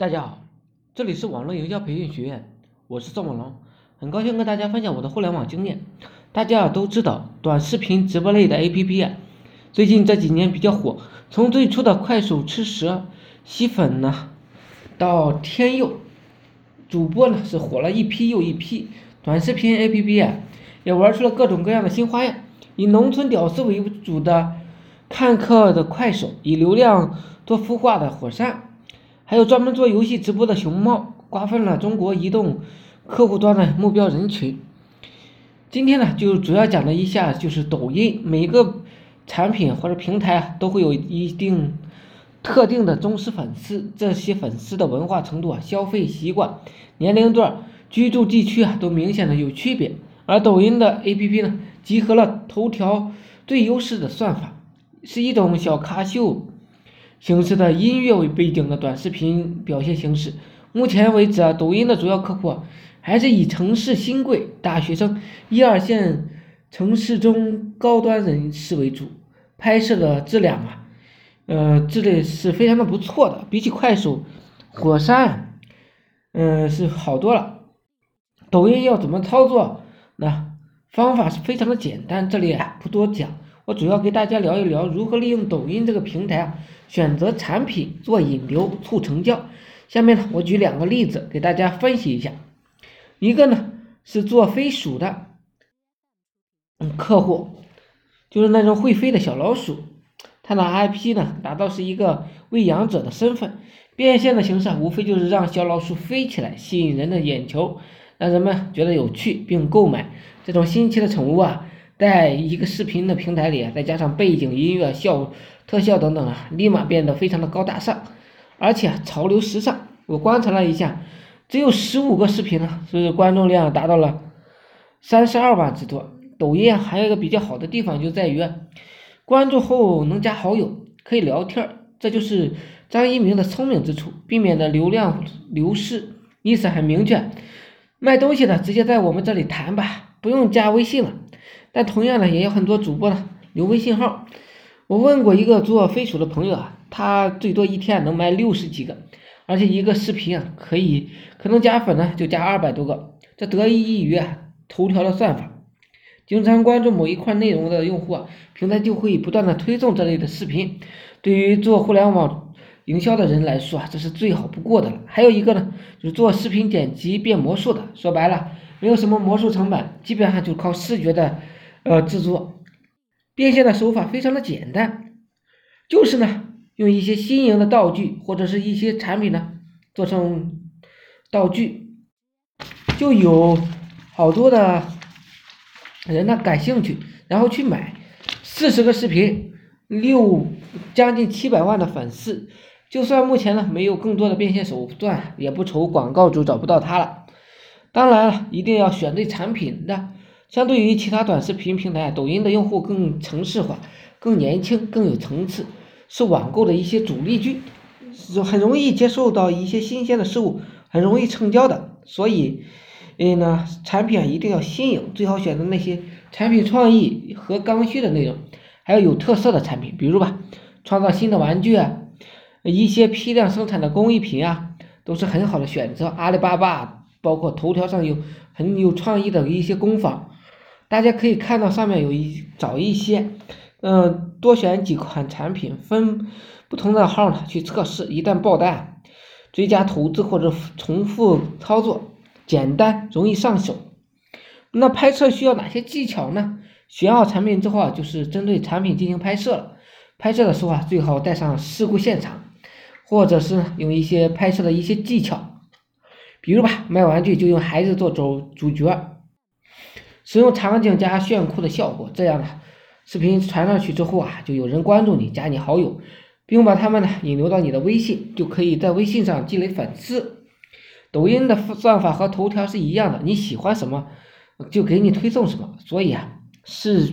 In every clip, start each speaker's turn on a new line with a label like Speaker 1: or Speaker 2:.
Speaker 1: 大家好，这里是网络营销培训学院，我是赵猛龙，很高兴跟大家分享我的互联网经验。大家都知道，短视频直播类的 APP 啊，最近这几年比较火。从最初的快手吃蛇吸粉呢，到天佑主播呢是火了一批又一批。短视频 APP 啊，也玩出了各种各样的新花样。以农村屌丝为主的看客的快手，以流量做孵化的火山。还有专门做游戏直播的熊猫，瓜分了中国移动客户端的目标人群。今天呢，就主要讲了一下，就是抖音每个产品或者平台都会有一定特定的忠实粉丝，这些粉丝的文化程度啊、消费习惯、年龄段、居住地区啊，都明显的有区别。而抖音的 APP 呢，集合了头条最优势的算法，是一种小咖秀。形式的音乐为背景的短视频表现形式，目前为止啊，抖音的主要客户还是以城市新贵、大学生、一二线城市中高端人士为主，拍摄的质量啊，呃，质量是非常的不错的，比起快手、火山，嗯，是好多了。抖音要怎么操作？那方法是非常的简单，这里啊不多讲。我主要给大家聊一聊如何利用抖音这个平台啊，选择产品做引流促成交。下面呢，我举两个例子给大家分析一下。一个呢是做飞鼠的，嗯，客户就是那种会飞的小老鼠，他的 IP 呢打造是一个喂养者的身份，变现的形式无非就是让小老鼠飞起来，吸引人的眼球，让人们觉得有趣并购买这种新奇的宠物啊。在一个视频的平台里，再加上背景音乐、效特效等等啊，立马变得非常的高大上，而且潮流时尚。我观察了一下，只有十五个视频呢，是观众量达到了三十二万之多。抖音还有一个比较好的地方就在于，关注后能加好友，可以聊天这就是张一鸣的聪明之处，避免的流量流失。意思很明确，卖东西的直接在我们这里谈吧，不用加微信了。但同样呢，也有很多主播呢留微信号。我问过一个做飞鼠的朋友啊，他最多一天能卖六十几个，而且一个视频啊可以可能加粉呢就加二百多个。这得益于啊头条的算法，经常关注某一块内容的用户啊，平台就会不断的推送这类的视频。对于做互联网营销的人来说啊，这是最好不过的了。还有一个呢，就是做视频剪辑变魔术的，说白了没有什么魔术成本，基本上就靠视觉的。呃，制作变现的手法非常的简单，就是呢，用一些新颖的道具或者是一些产品呢，做成道具，就有好多的人呢感兴趣，然后去买，四十个视频，六将近七百万的粉丝，就算目前呢没有更多的变现手段，也不愁广告主找不到他了。当然了，一定要选对产品的。相对于其他短视频平台，抖音的用户更城市化、更年轻、更有层次，是网购的一些主力军，是很容易接受到一些新鲜的事物，很容易成交的。所以，嗯呢，产品一定要新颖，最好选择那些产品创意和刚需的内容，还要有特色的产品，比如吧，创造新的玩具啊，一些批量生产的工艺品啊，都是很好的选择。阿里巴巴包括头条上有很有创意的一些工坊。大家可以看到上面有一找一些，嗯，多选几款产品，分不同的号呢去测试，一旦爆单，追加投资或者重复操作，简单容易上手。那拍摄需要哪些技巧呢？选好产品之后啊，就是针对产品进行拍摄了。拍摄的时候啊，最好带上事故现场，或者是用一些拍摄的一些技巧，比如吧，卖玩具就用孩子做主主角。使用场景加炫酷的效果，这样的视频传上去之后啊，就有人关注你，加你好友，并把他们呢引流到你的微信，就可以在微信上积累粉丝。抖音的算法和头条是一样的，你喜欢什么就给你推送什么，所以啊，视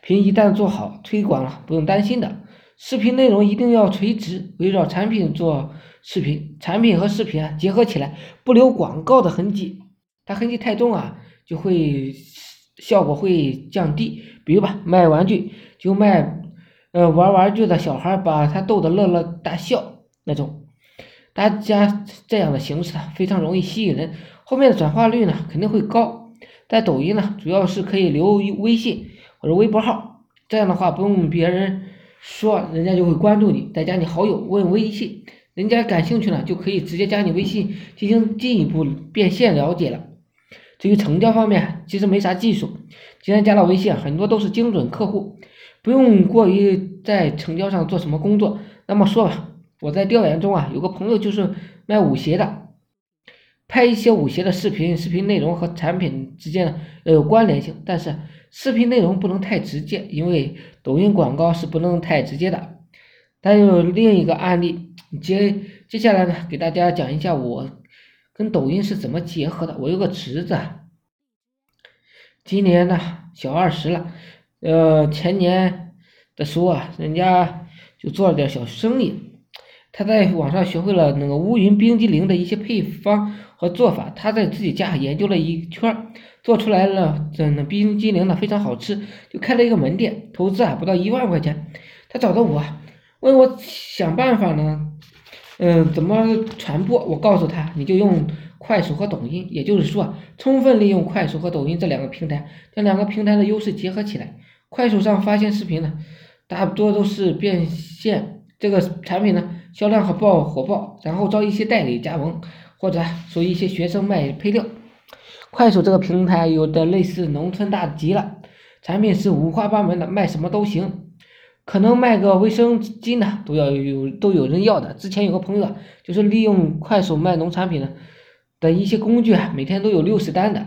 Speaker 1: 频一旦做好推广了，不用担心的。视频内容一定要垂直，围绕产品做视频，产品和视频啊结合起来，不留广告的痕迹，它痕迹太重啊，就会。效果会降低，比如吧，卖玩具就卖，呃，玩玩具的小孩把他逗得乐乐大笑那种，大家这样的形式非常容易吸引人，后面的转化率呢肯定会高。在抖音呢，主要是可以留微信或者微博号，这样的话不用别人说，人家就会关注你，再加你好友问微信，人家感兴趣呢就可以直接加你微信进行进一步变现了解了。至于成交方面，其实没啥技术，既然加了微信，很多都是精准客户，不用过于在成交上做什么工作。那么说吧。我在调研中啊，有个朋友就是卖舞鞋的，拍一些舞鞋的视频，视频内容和产品之间呢要有关联性，但是视频内容不能太直接，因为抖音广告是不能太直接的。还有另一个案例，接接下来呢，给大家讲一下我跟抖音是怎么结合的。我有个侄子，今年呢小二十了，呃，前年的时候啊，人家就做了点小生意。他在网上学会了那个乌云冰激凌的一些配方和做法，他在自己家研究了一圈，做出来了这那冰激凌呢非常好吃，就开了一个门店，投资啊不到一万块钱。他找到我，问我想办法呢，嗯，怎么传播？我告诉他，你就用快手和抖音，也就是说，充分利用快手和抖音这两个平台，将两个平台的优势结合起来。快手上发现视频呢，大多都是变现。这个产品呢，销量很爆火爆，然后招一些代理加盟，或者说一些学生卖配料。快手这个平台有的类似农村大集了，产品是五花八门的，卖什么都行，可能卖个卫生巾呢，都要有都有人要的。之前有个朋友啊，就是利用快手卖农产品的的一些工具啊，每天都有六十单的，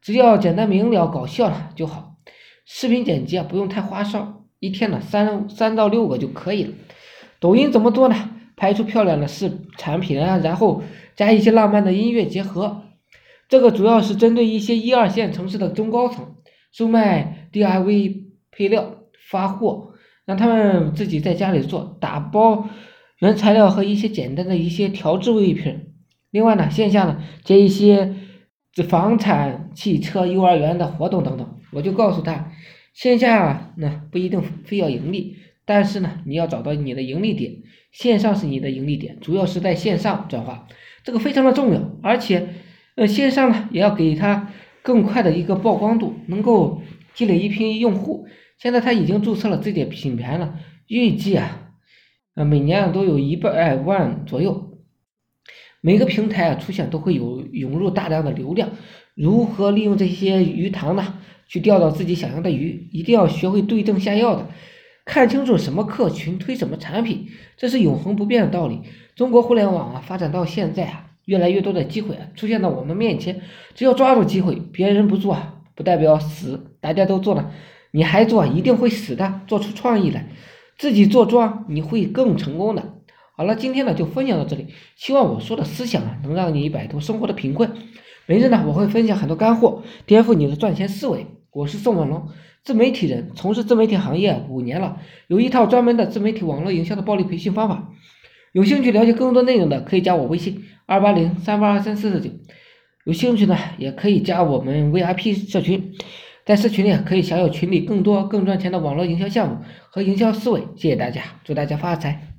Speaker 1: 只要简单明了、搞笑了就好。视频剪辑啊，不用太花哨，一天呢三三到六个就可以了。抖音怎么做呢？拍出漂亮的视产品啊，然后加一些浪漫的音乐结合。这个主要是针对一些一二线城市的中高层，售卖 DIY 配料发货，让他们自己在家里做，打包原材料和一些简单的一些调制物品。另外呢，线下呢接一些这房产、汽车、幼儿园的活动等等。我就告诉他，线下呢不一定非要盈利。但是呢，你要找到你的盈利点，线上是你的盈利点，主要是在线上转化，这个非常的重要。而且，呃，线上呢也要给他更快的一个曝光度，能够积累一批用户。现在他已经注册了自己的品牌了，预计啊，呃，每年都有一百万左右。每个平台啊出现都会有涌入大量的流量，如何利用这些鱼塘呢？去钓到自己想要的鱼，一定要学会对症下药的。看清楚什么客群推什么产品，这是永恒不变的道理。中国互联网啊，发展到现在啊，越来越多的机会啊出现在我们面前，只要抓住机会，别人不做啊，不代表死，大家都做了，你还做，一定会死的。做出创意来，自己做庄，你会更成功的。好了，今天呢就分享到这里，希望我说的思想啊，能让你摆脱生活的贫困。每日呢，我会分享很多干货，颠覆你的赚钱思维。我是宋文龙。自媒体人从事自媒体行业五年了，有一套专门的自媒体网络营销的暴力培训方法。有兴趣了解更多内容的，可以加我微信二八零三八二三四四九。有兴趣呢，也可以加我们 VIP 社群，在私群里可以享有群里更多更赚钱的网络营销项目和营销思维。谢谢大家，祝大家发财。